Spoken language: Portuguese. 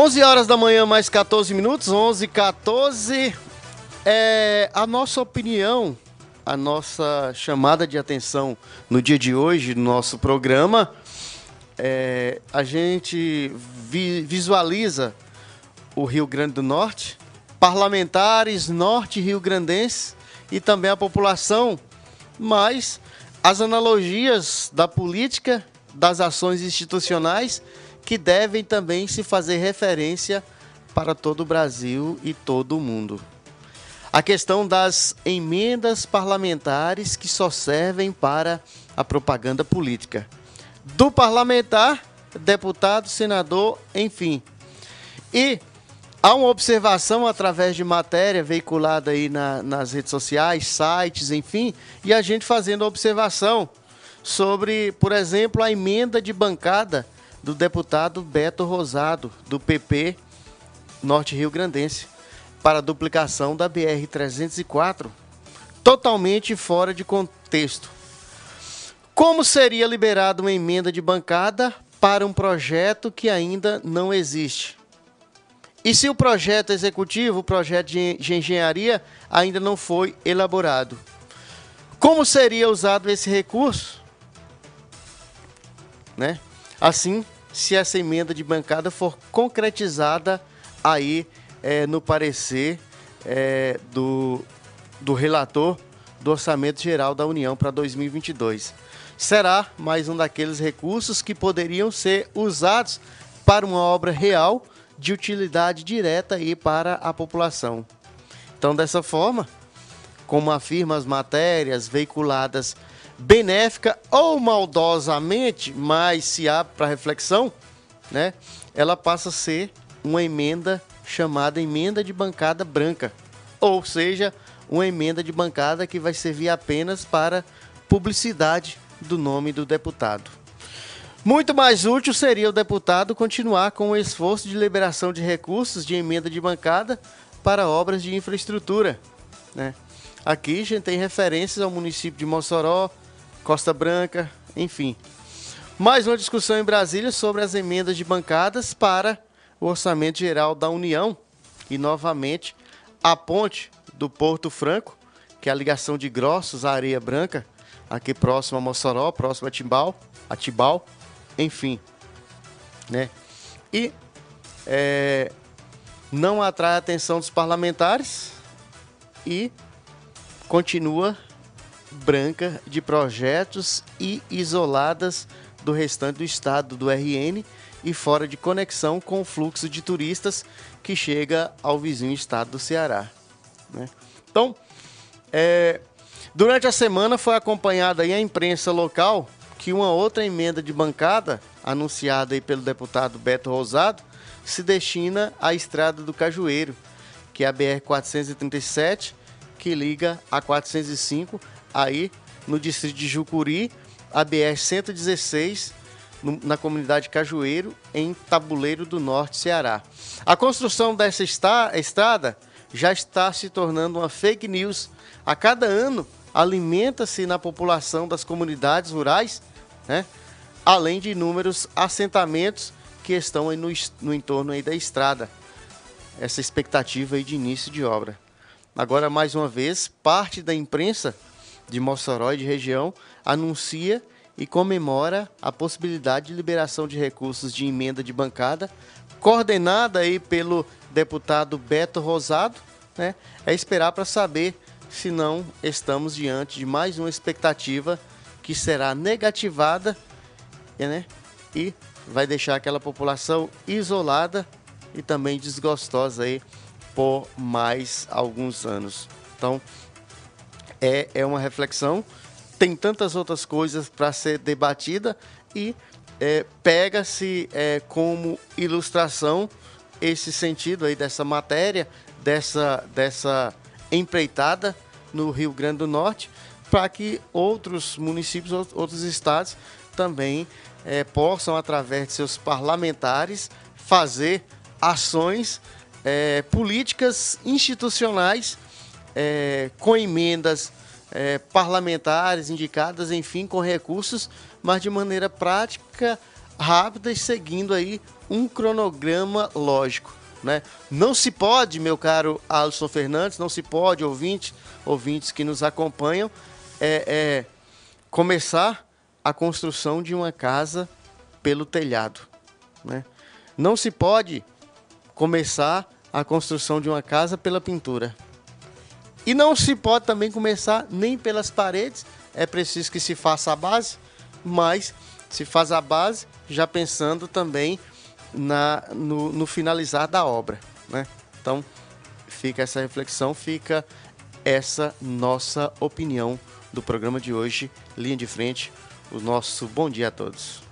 11 horas da manhã, mais 14 minutos, 11 e 14. É, a nossa opinião, a nossa chamada de atenção no dia de hoje, no nosso programa, é, a gente vi, visualiza o Rio Grande do Norte, parlamentares norte rio-grandenses e também a população, mas as analogias da política, das ações institucionais que devem também se fazer referência para todo o Brasil e todo o mundo. A questão das emendas parlamentares que só servem para a propaganda política. Do parlamentar, deputado, senador, enfim. E há uma observação através de matéria veiculada aí na, nas redes sociais, sites, enfim, e a gente fazendo observação sobre, por exemplo, a emenda de bancada do deputado Beto Rosado, do PP Norte Rio Grandense, para a duplicação da BR-304, totalmente fora de contexto. Como seria liberada uma emenda de bancada para um projeto que ainda não existe? E se o projeto executivo, o projeto de engenharia, ainda não foi elaborado? Como seria usado esse recurso? Né? Assim, se essa emenda de bancada for concretizada aí é, no parecer é, do, do relator do Orçamento Geral da União para 2022. Será mais um daqueles recursos que poderiam ser usados para uma obra real de utilidade direta aí para a população. Então, dessa forma, como afirma as matérias veiculadas benéfica ou maldosamente, mas se abre para reflexão, né? Ela passa a ser uma emenda chamada emenda de bancada branca, ou seja, uma emenda de bancada que vai servir apenas para publicidade do nome do deputado. Muito mais útil seria o deputado continuar com o esforço de liberação de recursos de emenda de bancada para obras de infraestrutura. Né? Aqui a gente tem referências ao município de Mossoró, Costa Branca, enfim. Mais uma discussão em Brasília sobre as emendas de bancadas para o Orçamento Geral da União e, novamente, a ponte do Porto Franco, que é a ligação de Grossos à Areia Branca, aqui próximo a Mossoró, próximo a Timbal, a Tibau, enfim, né? E é, não atrai a atenção dos parlamentares e continua branca de projetos e isoladas do restante do estado do RN e fora de conexão com o fluxo de turistas que chega ao vizinho estado do Ceará. Né? Então, é, durante a semana foi acompanhada aí a imprensa local que uma outra emenda de bancada anunciada aí pelo deputado Beto Rosado se destina à estrada do Cajueiro, que é a BR 437, que liga a 405 aí no distrito de Jucuri, a BR-116, na comunidade Cajueiro, em Tabuleiro do Norte, Ceará. A construção dessa estrada já está se tornando uma fake news. A cada ano, alimenta-se na população das comunidades rurais, né? além de inúmeros assentamentos que estão no, no entorno da estrada. Essa expectativa de início de obra. Agora, mais uma vez, parte da imprensa de Mossoró e de região anuncia e comemora a possibilidade de liberação de recursos de emenda de bancada, coordenada aí pelo deputado Beto Rosado, né? É esperar para saber se não estamos diante de mais uma expectativa que será negativada, né? E vai deixar aquela população isolada e também desgostosa aí por mais alguns anos. Então, é, é uma reflexão. Tem tantas outras coisas para ser debatida e é, pega-se é, como ilustração esse sentido aí dessa matéria, dessa, dessa empreitada no Rio Grande do Norte, para que outros municípios, outros estados também é, possam, através de seus parlamentares, fazer ações é, políticas institucionais é, com emendas é, parlamentares indicadas, enfim, com recursos, mas de maneira prática rápida e seguindo aí um cronograma lógico. Né? Não se pode, meu caro Alisson Fernandes, não se pode, ouvinte, ouvintes que nos acompanham, é, é, começar a construção de uma casa pelo telhado. Né? Não se pode começar a construção de uma casa pela pintura. E não se pode também começar nem pelas paredes, é preciso que se faça a base, mas se faz a base já pensando também na, no, no finalizar da obra. Né? Então, fica essa reflexão, fica essa nossa opinião do programa de hoje, Linha de Frente. O nosso bom dia a todos.